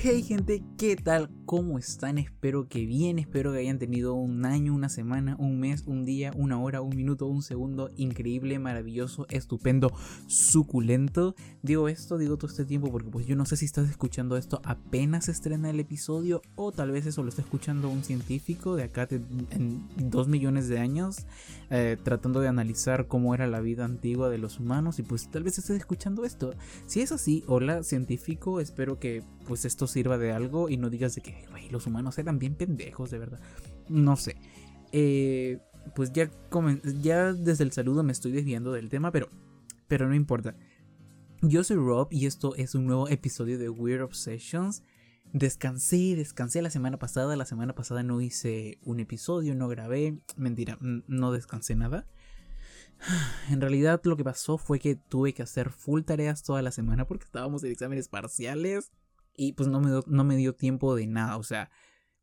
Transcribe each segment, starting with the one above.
Hey gente, ¿qué tal? ¿Cómo están? Espero que bien, espero que hayan tenido un año, una semana, un mes, un día, una hora, un minuto, un segundo increíble, maravilloso, estupendo, suculento. Digo esto, digo todo este tiempo porque pues yo no sé si estás escuchando esto apenas estrena el episodio o tal vez eso lo está escuchando un científico de acá en dos millones de años eh, tratando de analizar cómo era la vida antigua de los humanos y pues tal vez estés escuchando esto. Si es así, hola científico, espero que pues esto sirva de algo y no digas de que los humanos eran bien pendejos, de verdad. No sé. Eh, pues ya, ya desde el saludo me estoy desviando del tema, pero, pero no importa. Yo soy Rob y esto es un nuevo episodio de Weird Obsessions. Descansé, descansé la semana pasada. La semana pasada no hice un episodio, no grabé. Mentira, no descansé nada. En realidad lo que pasó fue que tuve que hacer full tareas toda la semana porque estábamos en exámenes parciales y pues no me, no me dio tiempo de nada. O sea,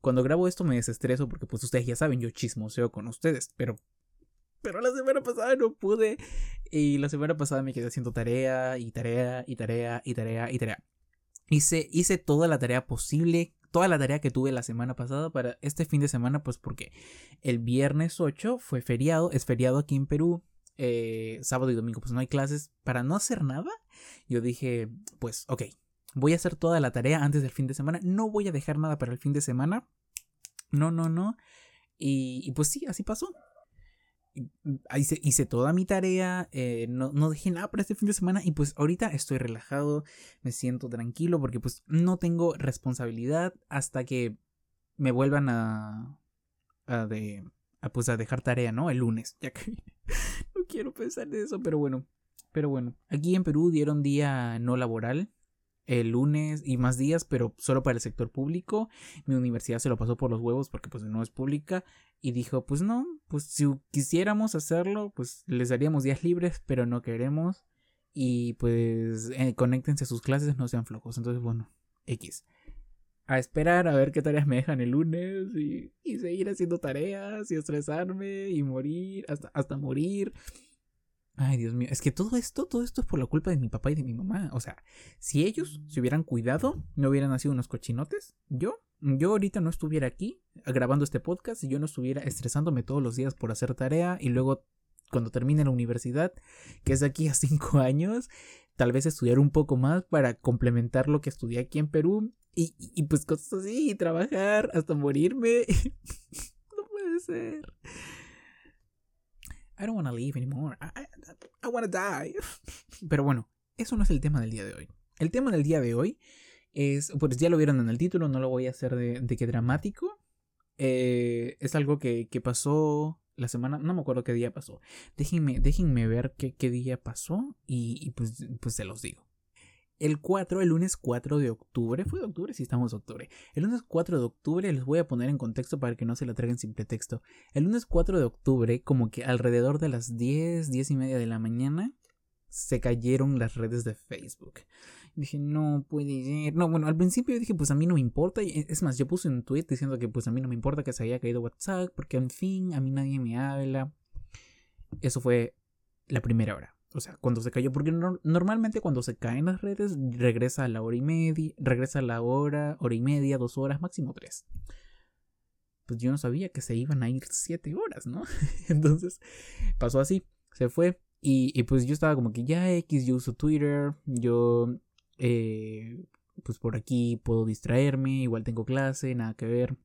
cuando grabo esto me desestreso porque pues ustedes ya saben, yo chismoseo con ustedes, pero... Pero la semana pasada no pude. Y la semana pasada me quedé haciendo tarea y tarea y tarea y tarea y tarea. Hice, hice toda la tarea posible, toda la tarea que tuve la semana pasada para este fin de semana, pues porque el viernes 8 fue feriado, es feriado aquí en Perú, eh, sábado y domingo pues no hay clases, para no hacer nada, yo dije, pues ok, voy a hacer toda la tarea antes del fin de semana, no voy a dejar nada para el fin de semana, no, no, no, y, pues sí, así pasó. Hice, hice toda mi tarea, eh, no, no dejé nada para este fin de semana y pues ahorita estoy relajado, me siento tranquilo porque pues no tengo responsabilidad hasta que me vuelvan a, a de, a, pues a dejar tarea, ¿no? El lunes, ya que quiero pensar en eso, pero bueno. Pero bueno, aquí en Perú dieron día no laboral el lunes y más días, pero solo para el sector público. Mi universidad se lo pasó por los huevos porque pues no es pública y dijo, pues no, pues si quisiéramos hacerlo, pues les daríamos días libres, pero no queremos. Y pues eh, conéctense a sus clases, no sean flojos. Entonces, bueno, X. A esperar a ver qué tareas me dejan el lunes y, y seguir haciendo tareas y estresarme y morir, hasta, hasta morir. Ay, Dios mío, es que todo esto, todo esto es por la culpa de mi papá y de mi mamá. O sea, si ellos se hubieran cuidado, no hubieran nacido unos cochinotes, yo, yo ahorita no estuviera aquí grabando este podcast y yo no estuviera estresándome todos los días por hacer tarea y luego cuando termine la universidad, que es de aquí a cinco años, tal vez estudiar un poco más para complementar lo que estudié aquí en Perú y, y pues cosas así, y trabajar hasta morirme. no puede ser. I don't want to live anymore. I, I, want to die. Pero bueno, eso no es el tema del día de hoy. El tema del día de hoy es, pues ya lo vieron en el título, no lo voy a hacer de, de que dramático. Eh, es algo que, que, pasó la semana, no me acuerdo qué día pasó. Déjenme, déjenme ver qué, qué día pasó y, y, pues, pues se los digo. El 4, el lunes 4 de octubre, ¿fue de octubre? Sí, estamos de octubre. El lunes 4 de octubre, les voy a poner en contexto para que no se la traigan sin pretexto. El lunes 4 de octubre, como que alrededor de las 10, 10 y media de la mañana, se cayeron las redes de Facebook. dije, no puede ser. No, bueno, al principio dije, pues a mí no me importa. Es más, yo puse un tweet diciendo que pues a mí no me importa que se haya caído WhatsApp, porque en fin, a mí nadie me habla. Eso fue la primera hora. O sea, cuando se cayó, porque normalmente cuando se caen las redes regresa a la hora y media, regresa a la hora, hora y media, dos horas, máximo tres. Pues yo no sabía que se iban a ir siete horas, ¿no? Entonces pasó así, se fue y, pues yo estaba como que ya X, yo uso Twitter, yo eh, pues por aquí puedo distraerme, igual tengo clase, nada que ver.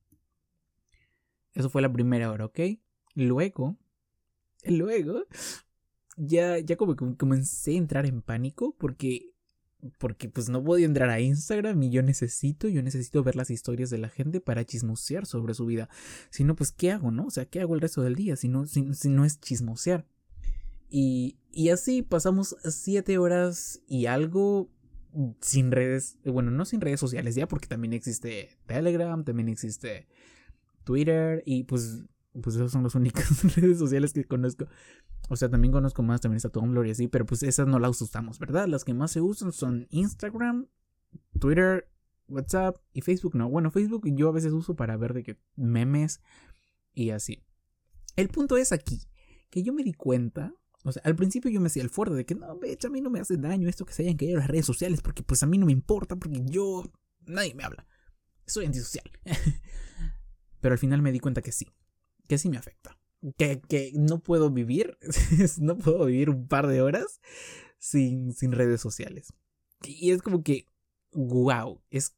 Eso fue la primera hora, ¿ok? Luego, luego ya, ya como que comencé a entrar en pánico porque, porque pues no podía entrar a Instagram y yo necesito, yo necesito ver las historias de la gente para chismosear sobre su vida. Si no, pues ¿qué hago, no? O sea, ¿qué hago el resto del día si no, si, no es chismosear? Y, y así pasamos siete horas y algo sin redes, bueno, no sin redes sociales ya, porque también existe Telegram, también existe Twitter y pues, pues esas son las únicas redes sociales que conozco. O sea, también conozco más, también está Tumblr y así, pero pues esas no las usamos, ¿verdad? Las que más se usan son Instagram, Twitter, WhatsApp y Facebook. No, bueno, Facebook yo a veces uso para ver de que memes y así. El punto es aquí, que yo me di cuenta, o sea, al principio yo me hacía el fuerte de que no, becha, a mí no me hace daño esto que se hayan caído las redes sociales, porque pues a mí no me importa, porque yo nadie me habla. Soy antisocial. Pero al final me di cuenta que sí, que sí me afecta. Que, que no puedo vivir, no puedo vivir un par de horas sin, sin redes sociales. Y es como que, wow, es,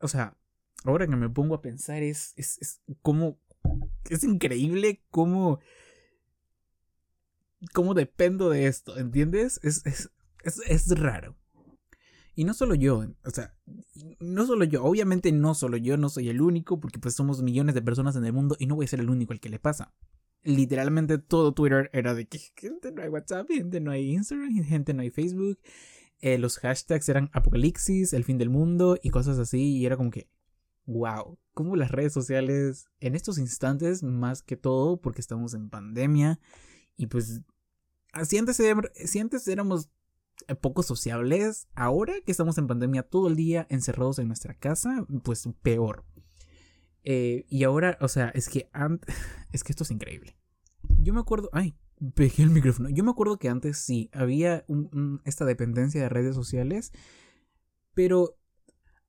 o sea, ahora que me pongo a pensar es, es, es como, es increíble cómo, cómo dependo de esto, ¿entiendes? Es, es, es, es raro. Y no solo yo, o sea, no solo yo, obviamente no solo yo, no soy el único, porque pues somos millones de personas en el mundo y no voy a ser el único al que le pasa. Literalmente todo Twitter era de que gente no hay WhatsApp, gente no hay Instagram, gente no hay Facebook. Eh, los hashtags eran apocalipsis, el fin del mundo y cosas así. Y era como que, wow, como las redes sociales en estos instantes, más que todo, porque estamos en pandemia. Y pues, si antes, si antes éramos eh, poco sociables, ahora que estamos en pandemia todo el día encerrados en nuestra casa, pues peor. Eh, y ahora, o sea, es que antes, es que esto es increíble. Yo me acuerdo, ay, pegué el micrófono. Yo me acuerdo que antes sí había esta dependencia de redes sociales, pero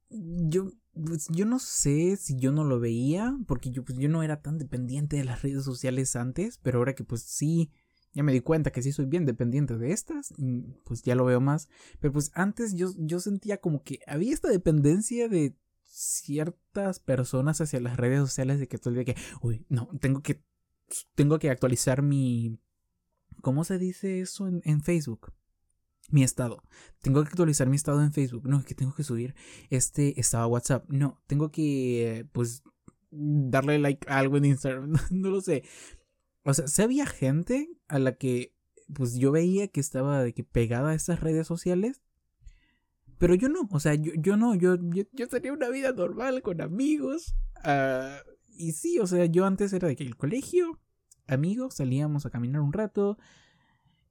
yo, pues, yo no sé si yo no lo veía, porque yo, pues, yo no era tan dependiente de las redes sociales antes, pero ahora que pues sí ya me di cuenta que sí soy bien dependiente de estas, pues ya lo veo más. Pero pues antes yo, yo sentía como que había esta dependencia de ciertas personas hacia las redes sociales de que todo el día que, uy, no, tengo que, tengo que actualizar mi, ¿cómo se dice eso en, Facebook? Mi estado. Tengo que actualizar mi estado en Facebook. No, es que tengo que subir este estado WhatsApp. No, tengo que, pues, darle like a algo en Instagram. no lo sé. O sea, si había gente a la que pues yo veía que estaba de que pegada a estas redes sociales. Pero yo no, o sea, yo, yo no, yo, yo, tenía una vida normal con amigos. Uh, y sí, o sea, yo antes era de que el colegio, amigos, salíamos a caminar un rato.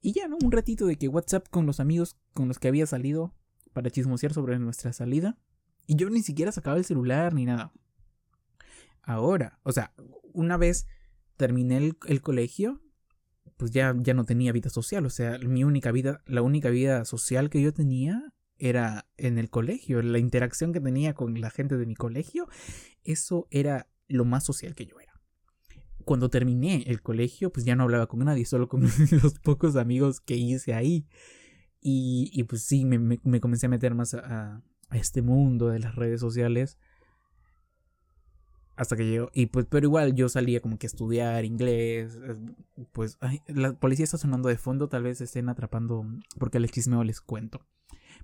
Y ya, ¿no? Un ratito de que WhatsApp con los amigos con los que había salido para chismosear sobre nuestra salida. Y yo ni siquiera sacaba el celular ni nada. Ahora, o sea, una vez terminé el, colegio, pues ya, ya no tenía vida social. O sea, mi única vida, la única vida social que yo tenía era en el colegio. La interacción que tenía con la gente de mi colegio, eso era lo más social que yo era. Cuando terminé el colegio, pues ya no hablaba con nadie, solo con los pocos amigos que hice ahí. Y, pues sí, me, comencé a meter más a, este mundo de las redes sociales hasta que llegó. Y pues, pero igual yo salía como que a estudiar inglés. Pues, la policía está sonando de fondo, tal vez estén atrapando. Porque el chismeo les cuento.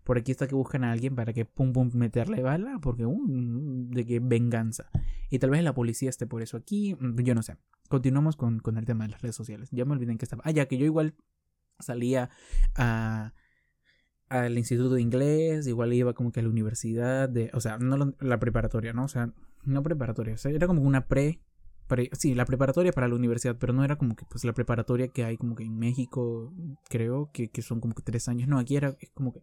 Por aquí está que buscan a alguien para que pum pum meterle bala. Porque, uh, de que venganza. Y tal vez la policía esté por eso aquí. Yo no sé. Continuamos con, con el tema de las redes sociales. Ya me olvidé en que estaba. Ah, ya que yo igual salía a al instituto de inglés, igual iba como que a la universidad, de, o sea, no la preparatoria, ¿no? O sea, no preparatoria, o sea, era como una pre, sí, la preparatoria para la universidad, pero no era como que pues la preparatoria que hay como que en México, creo, que, que son como que tres años, no, aquí era como que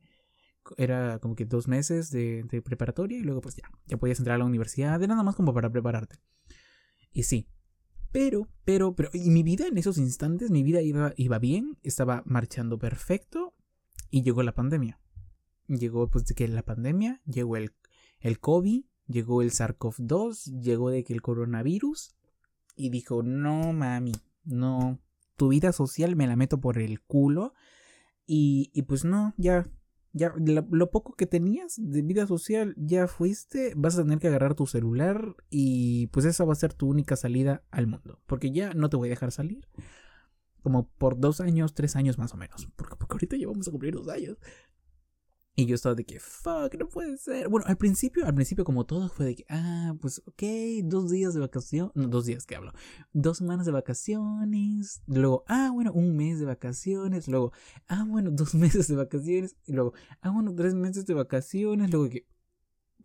era como que dos meses de, preparatoria y luego pues ya, ya podías entrar a la universidad, era nada más como para prepararte. Y sí, pero, pero, pero, y mi vida en esos instantes, mi vida iba, iba bien, estaba marchando perfecto y llegó la pandemia. Llegó pues de que la pandemia, llegó el, el COVID, llegó el SARS-CoV-2, llegó de que el coronavirus y dijo, no mami, no, tu vida social me la meto por el culo y, y pues no, ya, ya lo, poco que tenías de vida social ya fuiste, vas a tener que agarrar tu celular y pues esa va a ser tu única salida al mundo, porque ya no te voy a dejar salir. Como por dos años, tres años más o menos. Porque, porque ahorita ya vamos a cumplir dos años. Y yo estaba de que, fuck, no puede ser. Bueno, al principio, al principio como todo fue de que, ah, pues ok, dos días de vacaciones, no, dos días que hablo, dos semanas de vacaciones, luego, ah, bueno, un mes de vacaciones, luego, ah, bueno, dos meses de vacaciones, y luego, ah, bueno, tres meses de vacaciones, luego que,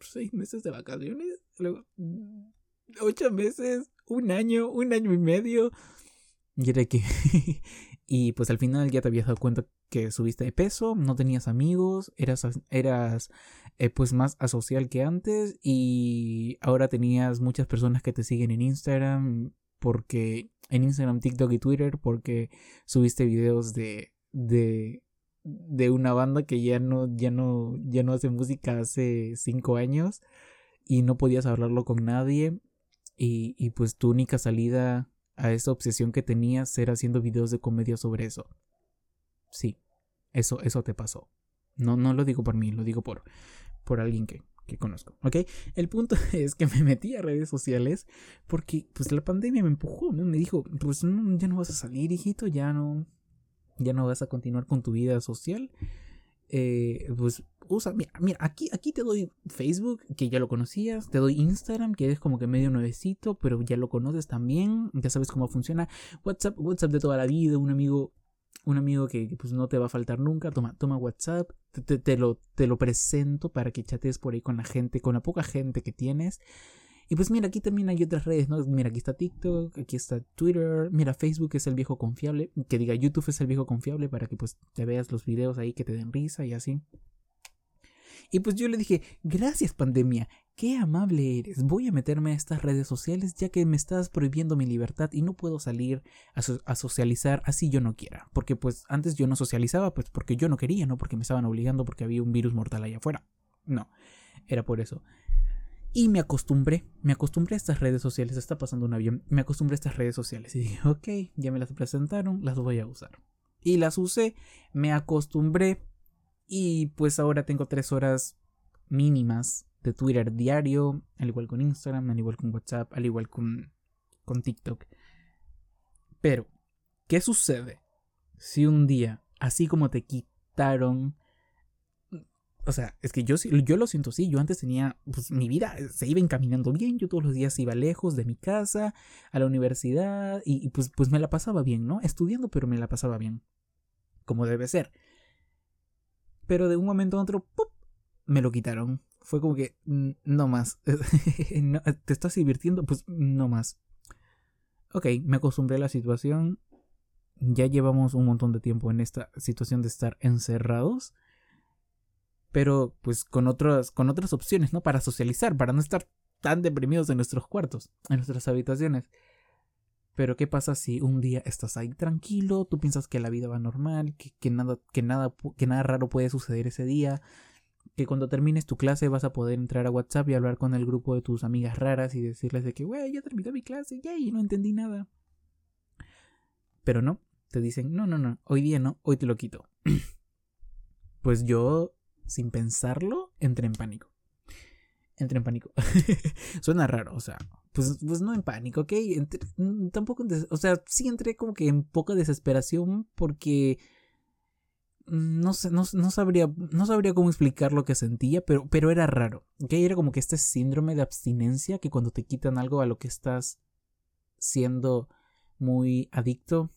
seis meses de vacaciones, luego, ocho meses, un año, un año y medio. Y era que, y pues al final ya te habías dado cuenta que subiste de peso, no tenías amigos, eras, eras eh, pues más asocial que antes y ahora tenías muchas personas que te siguen en Instagram porque en Instagram, TikTok y Twitter porque subiste videos de de de una banda que ya no ya no ya no hace música hace cinco años y no podías hablarlo con nadie y, y pues tu única salida a esa obsesión que tenías era haciendo videos de comedia sobre eso. Sí, eso, eso te pasó. No, no lo digo por mí, lo digo por, por alguien que, que conozco, ¿ok? El punto es que me metí a redes sociales porque pues la pandemia me empujó, me dijo, pues ya no vas a salir, hijito, ya no, ya no vas a continuar con tu vida social. Eh, pues usa, mira, mira, aquí, aquí te doy Facebook, que ya lo conocías, te doy Instagram, que es como que medio nuevecito, pero ya lo conoces también, ya sabes cómo funciona. WhatsApp, WhatsApp de toda la vida, un amigo, un amigo que, pues no te va a faltar nunca, toma, toma WhatsApp, te, te, lo, te lo presento para que chatees por ahí con la gente, con la poca gente que tienes. Y pues mira, aquí también hay otras redes, ¿no? Mira, aquí está TikTok, aquí está Twitter, mira, Facebook es el viejo confiable, que diga YouTube es el viejo confiable para que pues te veas los videos ahí que te den risa y así. Y pues yo le dije, gracias pandemia, qué amable eres, voy a meterme a estas redes sociales ya que me estás prohibiendo mi libertad y no puedo salir a, socializar así yo no quiera. Porque pues antes yo no socializaba pues porque yo no quería, no porque me estaban obligando porque había un virus mortal allá afuera. No, era por eso. Y me acostumbré, me acostumbré a estas redes sociales, está pasando un avión, me acostumbré a estas redes sociales y dije, ok, ya me las presentaron, las voy a usar. Y las usé, me acostumbré y pues ahora tengo tres horas mínimas de Twitter diario, al igual con Instagram, al igual con WhatsApp, al igual con, con TikTok. Pero, ¿qué sucede si un día, así como te quitaron o sea, es que yo, yo lo siento así. Yo antes tenía, pues mi vida se iba encaminando bien. Yo todos los días iba lejos de mi casa, a la universidad, y, pues, pues me la pasaba bien, ¿no? Estudiando, pero me la pasaba bien. Como debe ser. Pero de un momento a otro, ¡pup! me lo quitaron. Fue como que, no más. ¿Te estás divirtiendo? Pues no más. Ok, me acostumbré a la situación. Ya llevamos un montón de tiempo en esta situación de estar encerrados pero pues con otras, con otras opciones, ¿no? Para socializar, para no estar tan deprimidos en nuestros cuartos, en nuestras habitaciones. Pero ¿qué pasa si un día estás ahí tranquilo, tú piensas que la vida va normal, que, nada, que, nada, que nada raro puede suceder ese día, que cuando termines tu clase vas a poder entrar a WhatsApp y hablar con el grupo de tus amigas raras y decirles de que, güey, ya terminé mi clase, ya, y no entendí nada. Pero no, te dicen, no, no, no, hoy día no, hoy te lo quito. pues yo sin pensarlo, entré en pánico. Entré en pánico. Suena raro, o sea, pues, pues no en pánico, ¿ok? Mm, tampoco, o sea, sí entré como que en poca desesperación porque no sé, no, sabría, no sabría cómo explicar lo que sentía, pero, pero era raro, ¿ok? Era como que este síndrome de abstinencia que cuando te quitan algo a lo que estás siendo muy adicto,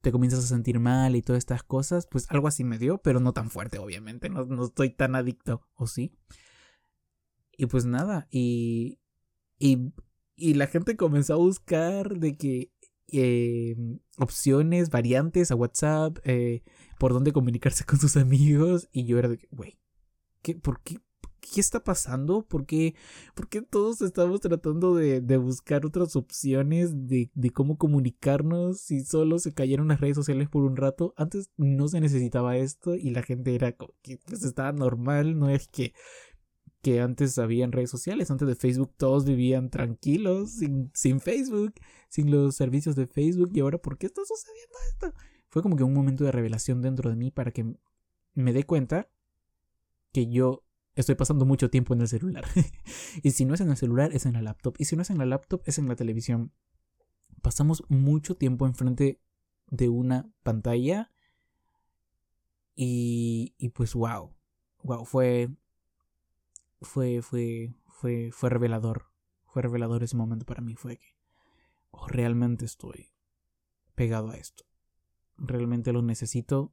te comienzas a sentir mal y todas estas cosas, pues algo así me dio, pero no tan fuerte, obviamente, no, no estoy tan adicto, ¿o sí? Y pues nada, y, y, y la gente comenzó a buscar de que eh, opciones, variantes a WhatsApp, eh, por dónde comunicarse con sus amigos, y yo era de que, güey, ¿qué, ¿por qué? ¿qué está pasando? ¿Por qué, todos estamos tratando de, buscar otras opciones de, cómo comunicarnos si solo se cayeron las redes sociales por un rato? Antes no se necesitaba esto y la gente era como que pues estaba normal, no es que, que antes habían redes sociales, antes de Facebook todos vivían tranquilos, sin, sin Facebook, sin los servicios de Facebook y ahora ¿por qué está sucediendo esto? Fue como que un momento de revelación dentro de mí para que me dé cuenta que yo estoy pasando mucho tiempo en el celular. y si no es en el celular, es en la laptop. Y si no es en la laptop, es en la televisión. Pasamos mucho tiempo enfrente de una pantalla. Y, y pues wow. Wow, fue, fue, fue, fue, fue revelador. Fue revelador ese momento para mí. Fue que oh, realmente estoy pegado a esto. Realmente lo necesito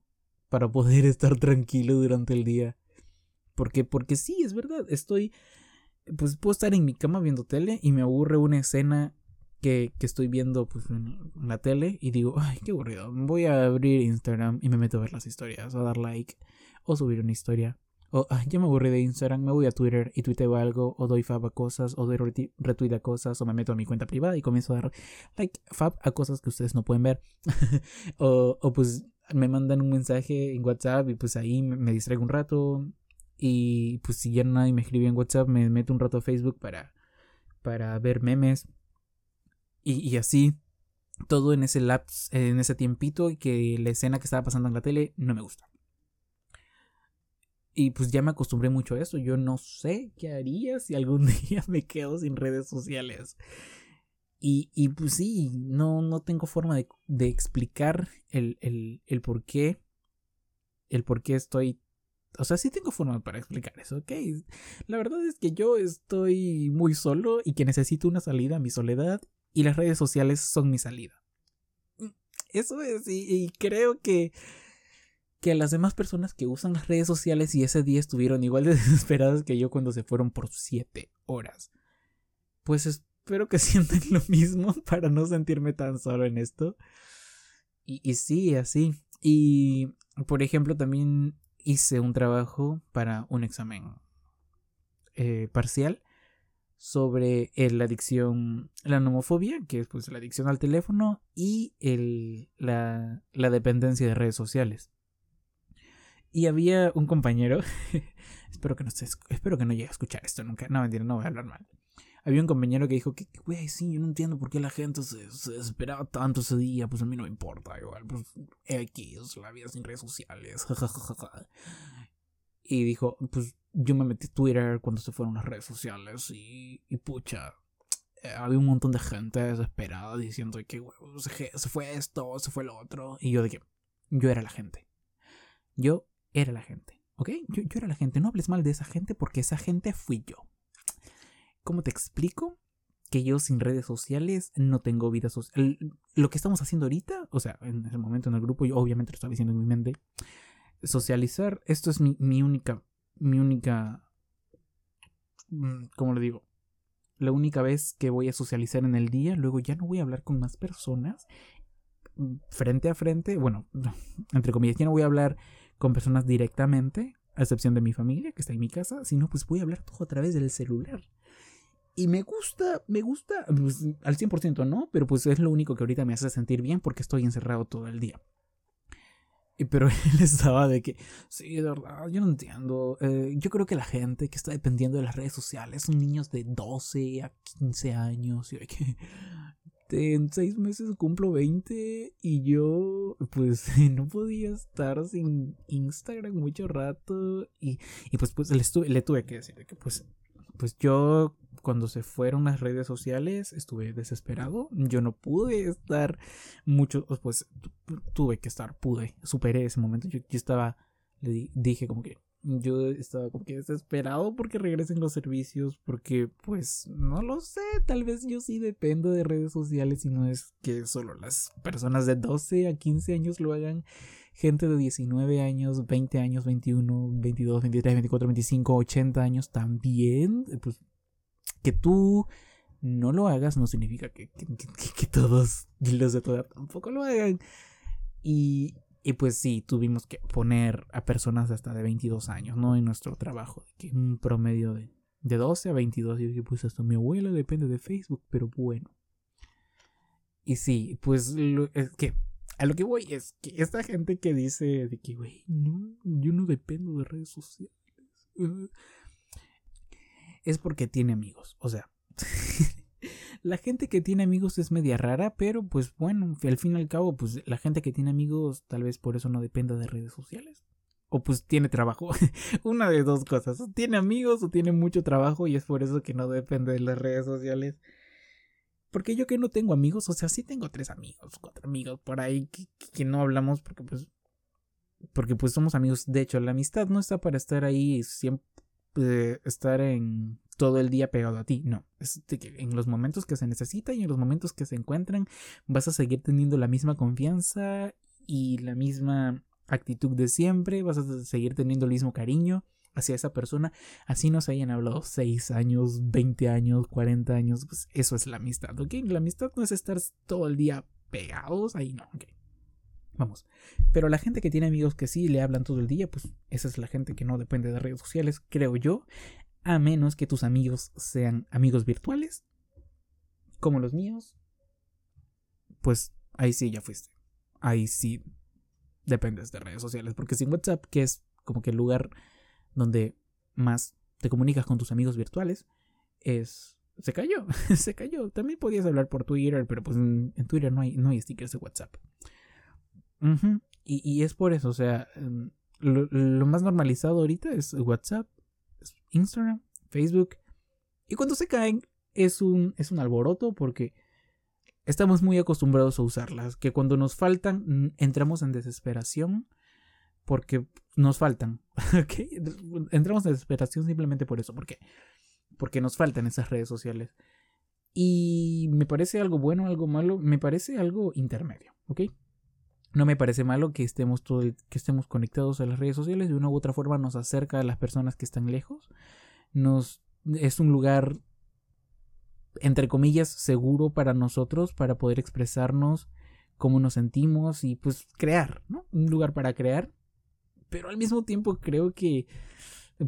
para poder estar tranquilo durante el día porque, porque sí, es verdad. Estoy. Pues puedo estar en mi cama viendo tele y me aburre una escena que, que estoy viendo pues, en la tele y digo, ay, qué aburrido. Voy a abrir Instagram y me meto a ver las historias, a dar like, o subir una historia. O ya me aburrí de Instagram, me voy a Twitter y tuiteo algo, o doy fab a cosas, o doy retweet a cosas, o me meto a mi cuenta privada y comienzo a dar like fab a cosas que ustedes no pueden ver. o, o pues me mandan un mensaje en WhatsApp y pues ahí me distraigo un rato, Y pues si ya nadie me escribe en WhatsApp, me meto un rato a Facebook para, para ver memes. Y, y así, todo en ese lapse, en ese tiempito, y que la escena que estaba pasando en la tele no me gusta. Y pues ya me acostumbré mucho a eso. Yo no sé qué haría si algún día me quedo sin redes sociales. Y, y pues sí, no, no tengo forma de, de explicar el, el, el por qué. El por qué estoy o sea, sí tengo forma para explicar eso, ¿ok? La verdad es que yo estoy muy solo y que necesito una salida a mi soledad y las redes sociales son mi salida. Eso es, y, creo que, que a las demás personas que usan las redes sociales y ese día estuvieron igual de desesperadas que yo cuando se fueron por siete horas. Pues espero que sientan lo mismo para no sentirme tan solo en esto. Y, y sí, así. Y, por ejemplo, también hice un trabajo para un examen eh, parcial sobre la adicción, la nomofobia, que es pues la adicción al teléfono y el, la, la dependencia de redes sociales. Y había un compañero, espero que no espero que no llegue a escuchar esto nunca, no mentira, no voy a hablar mal. Había un compañero que dijo que, güey, sí, yo no entiendo por qué la gente se, se, desesperaba tanto ese día, pues a mí no me importa, igual, pues X, la vida sin redes sociales, y dijo, pues yo me metí a Twitter cuando se fueron las redes sociales y, y pucha, eh, había un montón de gente desesperada diciendo que se, se, fue esto, se fue lo otro. Y yo de que yo era la gente. Yo era la gente. ¿Ok? Yo, era la gente. No hables mal de esa gente porque esa gente fui yo. ¿Cómo te explico? Que yo sin redes sociales no tengo vida social. Lo que estamos haciendo ahorita, o sea, en ese momento en el grupo, yo obviamente lo estaba diciendo en mi mente socializar, esto es mi, única, mi única, mm, ¿cómo le digo? La única vez que voy a socializar en el día, luego ya no voy a hablar con más personas mm, frente a frente, bueno, entre comillas, ya no voy a hablar con personas directamente, a excepción de mi familia, que está en mi casa, sino pues voy a hablar todo a través del celular. Y me gusta, me gusta, pues, al 100% no, pero pues es lo único que ahorita me hace sentir bien porque estoy encerrado todo el día. Pero él estaba de que, sí, de verdad, yo no entiendo. Eh, yo creo que la gente que está dependiendo de las redes sociales son niños de 12 a 15 años. Y que en seis meses cumplo 20 y yo pues no podía estar sin Instagram mucho rato. Y, y pues, pues le, le tuve que decir que pues, pues yo cuando se fueron las redes sociales estuve desesperado. Yo no pude estar mucho, pues tuve que estar, pude, superé ese momento. Yo, estaba, le dije como que yo estaba como que desesperado porque regresen los servicios, porque pues no lo sé, tal vez yo sí dependo de redes sociales y no es que solo las personas de 12 a 15 años lo hagan. Gente de 19 años, 20 años, 21, 22, 23, 24, 25, 80 años también, pues que tú no lo hagas no significa que, que, todos los de toda tampoco lo hagan. Y, y, pues sí, tuvimos que poner a personas hasta de 22 años, ¿no? En nuestro trabajo, que un promedio de, de 12 a 22. Y dije, pues hasta mi abuela depende de Facebook, pero bueno. Y sí, pues es que a lo que voy es que esta gente que dice de que, güey, no, yo no dependo de redes sociales es porque tiene amigos. O sea, la gente que tiene amigos es media rara, pero pues bueno, al fin y al cabo, pues la gente que tiene amigos tal vez por eso no dependa de redes sociales. O pues tiene trabajo. Una de dos cosas. O tiene amigos o tiene mucho trabajo y es por eso que no depende de las redes sociales. Porque yo que no tengo amigos, o sea, sí tengo tres amigos, cuatro amigos por ahí que, no hablamos porque pues... Porque pues somos amigos. De hecho, la amistad no está para estar ahí siempre estar en todo el día pegado a ti. No, es que en los momentos que se necesita y en los momentos que se encuentran vas a seguir teniendo la misma confianza y la misma actitud de siempre, vas a seguir teniendo el mismo cariño hacia esa persona, así nos hayan hablado 6 años, 20 años, 40 años, pues eso es la amistad, ¿ok? La amistad no es estar todo el día pegados, ahí no, ok. Vamos. Pero la gente que tiene amigos que sí le hablan todo el día, pues esa es la gente que no depende de redes sociales, creo yo. A menos que tus amigos sean amigos virtuales, como los míos. Pues ahí sí ya fuiste. Ahí sí dependes de redes sociales. Porque sin WhatsApp, que es como que el lugar donde más te comunicas con tus amigos virtuales, es... Se cayó, se cayó. También podías hablar por Twitter, pero pues en, Twitter no hay, no hay stickers de WhatsApp. y, y, es por eso, o sea, em, lo, lo, más normalizado ahorita es WhatsApp, Instagram, Facebook. Y cuando se caen es un, es un alboroto porque estamos muy acostumbrados a usarlas. Que cuando nos faltan entramos en desesperación porque nos faltan. Entramos en desesperación simplemente por eso. ¿Por qué? Porque nos faltan esas redes sociales. Y me parece algo bueno, algo malo, me parece algo intermedio, ¿ok? No me parece malo que estemos, todo que estemos conectados a las redes sociales. De una u otra forma nos acerca a las personas que están lejos. Nos, es un lugar, entre comillas, seguro para nosotros, para poder expresarnos cómo nos sentimos y pues crear, ¿no? Un lugar para crear. Pero al mismo tiempo creo que,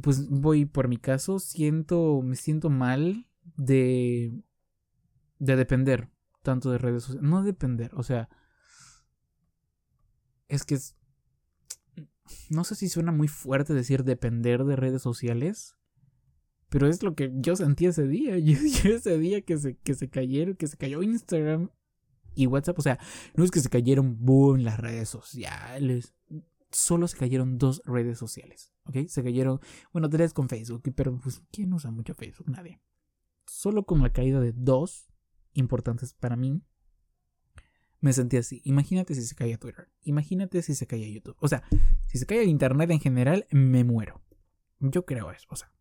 pues voy por mi caso, siento, me siento mal de, de depender tanto de redes sociales. No depender, o sea es que es... No sé si suena muy fuerte decir depender de redes sociales, pero es lo que yo sentí ese día. Yo, ese día que se, que se cayeron, que se cayó Instagram y WhatsApp, o sea, no es que se cayeron boom las redes sociales. Solo se cayeron dos redes sociales, ¿ok? Se cayeron, bueno, tres con Facebook, pero pues, ¿quién usa mucho Facebook? Nadie. Solo con la caída de dos importantes para mí, me sentí así. Imagínate si se caía Twitter. Imagínate si se caía YouTube. O sea, si se cae Internet en general, me muero. Yo creo eso. O sea,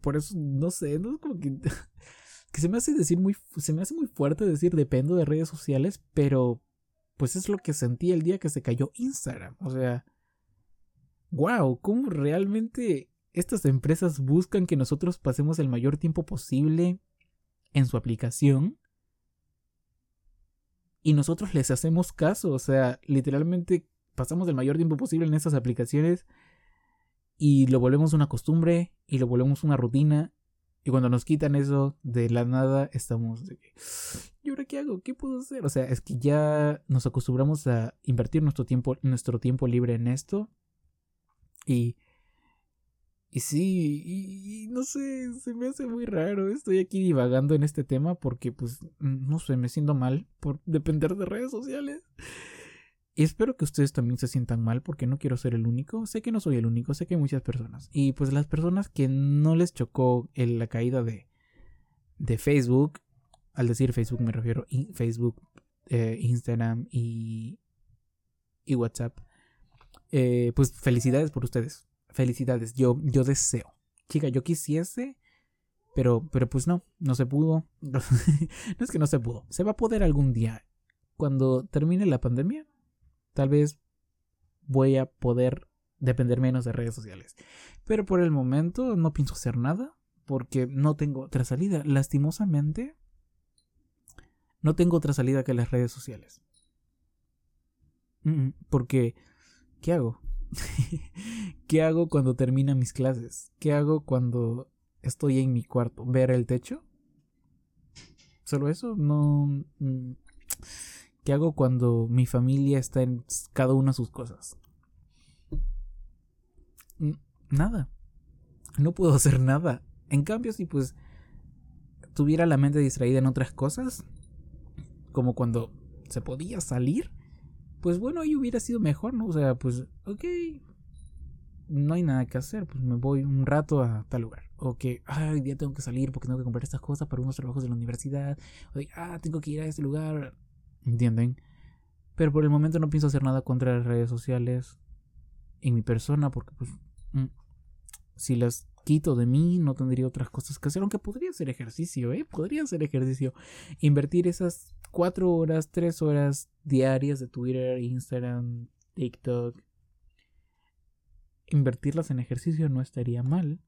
por eso, no sé, no es como que... que se me hace decir muy... Se me hace muy fuerte decir dependo de redes sociales, pero... Pues es lo que sentí el día que se cayó Instagram. O sea... Wow, ¿cómo realmente estas empresas buscan que nosotros pasemos el mayor tiempo posible en su aplicación? Y nosotros les hacemos caso, o sea, literalmente pasamos el mayor tiempo posible en estas aplicaciones y lo volvemos una costumbre y lo volvemos una rutina y cuando nos quitan eso de la nada estamos de que, ¿y ahora qué hago? ¿Qué puedo hacer? O sea, es que ya nos acostumbramos a invertir nuestro tiempo, nuestro tiempo libre en esto y y sí, y, no sé, se me hace muy raro. Estoy aquí divagando en este tema porque, pues, no sé, me siento mal por depender de redes sociales. Y espero que ustedes también se sientan mal porque no quiero ser el único. Sé que no soy el único, sé que hay muchas personas. Y pues las personas que no les chocó la caída de, de Facebook, al decir Facebook me refiero a Facebook, eh, Instagram y, y WhatsApp, eh, pues felicidades por ustedes felicidades, yo, yo deseo. Chica, yo quisiese, pero, pero pues no, no se pudo. no es que no se pudo, se va a poder algún día. Cuando termine la pandemia, tal vez voy a poder depender menos de redes sociales. Pero por el momento no pienso hacer nada porque no tengo otra salida. Lastimosamente, no tengo otra salida que las redes sociales. Porque, ¿qué hago? ¿Qué hago cuando terminan mis clases? ¿Qué hago cuando estoy en mi cuarto? ¿Ver el techo? ¿Solo eso? No... Mm, ¿Qué hago cuando mi familia está en cada una de sus cosas? Nada. No puedo hacer nada. En cambio, si pues tuviera la mente distraída en otras cosas, como cuando se podía salir, pues bueno, ahí hubiera sido mejor, ¿no? O sea, pues, ok, no hay nada que hacer, pues me voy un rato a tal lugar. O que, ay, día tengo que salir porque tengo que comprar estas cosas para unos trabajos de la universidad. O de, ah, tengo que ir a este lugar. ¿Entienden? Pero por el momento no pienso hacer nada contra las redes sociales en mi persona porque, pues, mm, si las quito de mí, no tendría otras cosas que hacer, aunque podría ser ejercicio, ¿eh? Podría ser ejercicio. Invertir esas cuatro horas, tres horas diarias de Twitter, Instagram, TikTok. Invertirlas en ejercicio no estaría mal.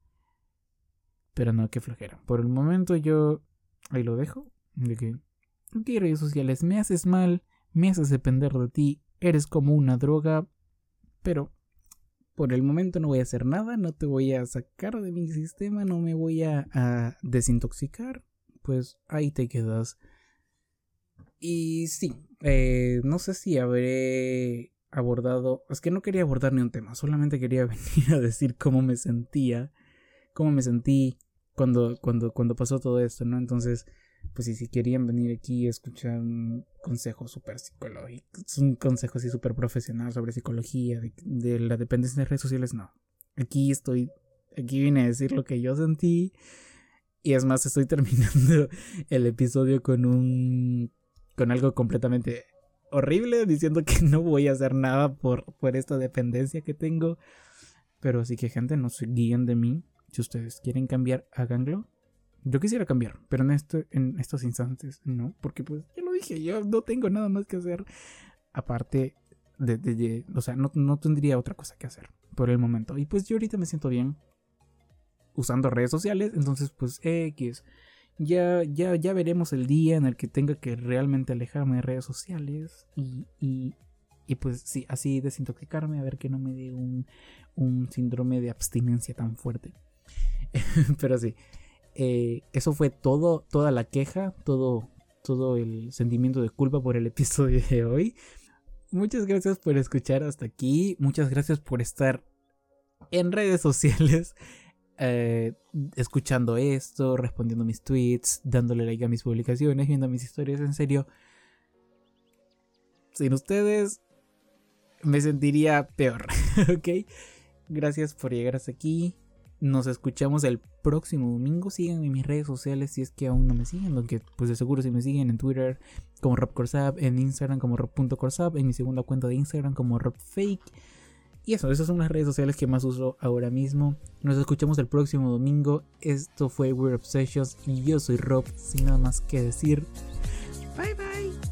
Pero no, qué flojera. Por el momento yo ahí lo dejo. De que, redes sociales, me haces mal, me haces depender de ti, eres como una droga, pero por el momento no voy a hacer nada, no te voy a sacar de mi sistema, no me voy a, desintoxicar, pues ahí te quedas. Y sí, eh, no sé si habré abordado, es que no quería abordar ni un tema, solamente quería venir a decir cómo me sentía cómo me sentí cuando, cuando, cuando pasó todo esto, ¿no? Entonces, pues si, si querían venir aquí a escuchar un consejo súper psicológico, un consejo así súper profesional sobre psicología, de, de, la dependencia de redes sociales, no. Aquí estoy, aquí vine a decir lo que yo sentí. Y es más, estoy terminando el episodio con un, con algo completamente horrible, diciendo que no voy a hacer nada por, por esta dependencia que tengo. Pero sí que gente, no se guíen de mí. Si ustedes quieren cambiar, háganlo. Yo quisiera cambiar, pero en, esto, en estos instantes no, porque pues ya lo dije, yo no tengo nada más que hacer. Aparte de, de, o sea, no, no tendría otra cosa que hacer por el momento. Y pues yo ahorita me siento bien usando redes sociales, entonces pues X. Ya, ya, ya veremos el día en el que tenga que realmente alejarme de redes sociales y, y, y pues sí, así desintoxicarme, a ver que no me dé un, un síndrome de abstinencia tan fuerte. Pero sí, eh, eso fue todo, toda la queja, todo, todo el sentimiento de culpa por el episodio de hoy. Muchas gracias por escuchar hasta aquí. Muchas gracias por estar en redes sociales. Eh, escuchando esto, respondiendo mis tweets, dándole like a mis publicaciones, viendo mis historias. En serio, sin ustedes me sentiría peor. ok, gracias por llegar hasta aquí. Nos escuchamos el próximo domingo. Síganme en mis redes sociales si es que aún no me siguen. Aunque pues de seguro si me siguen en Twitter como RobCorsab, en Instagram como Rob.corsab, en mi segunda cuenta de Instagram como RobFake. Y eso, esas son las redes sociales que más uso ahora mismo. Nos escuchamos el próximo domingo. Esto fue Weird Obsessions y yo soy Rob, sin nada más que decir. Bye bye.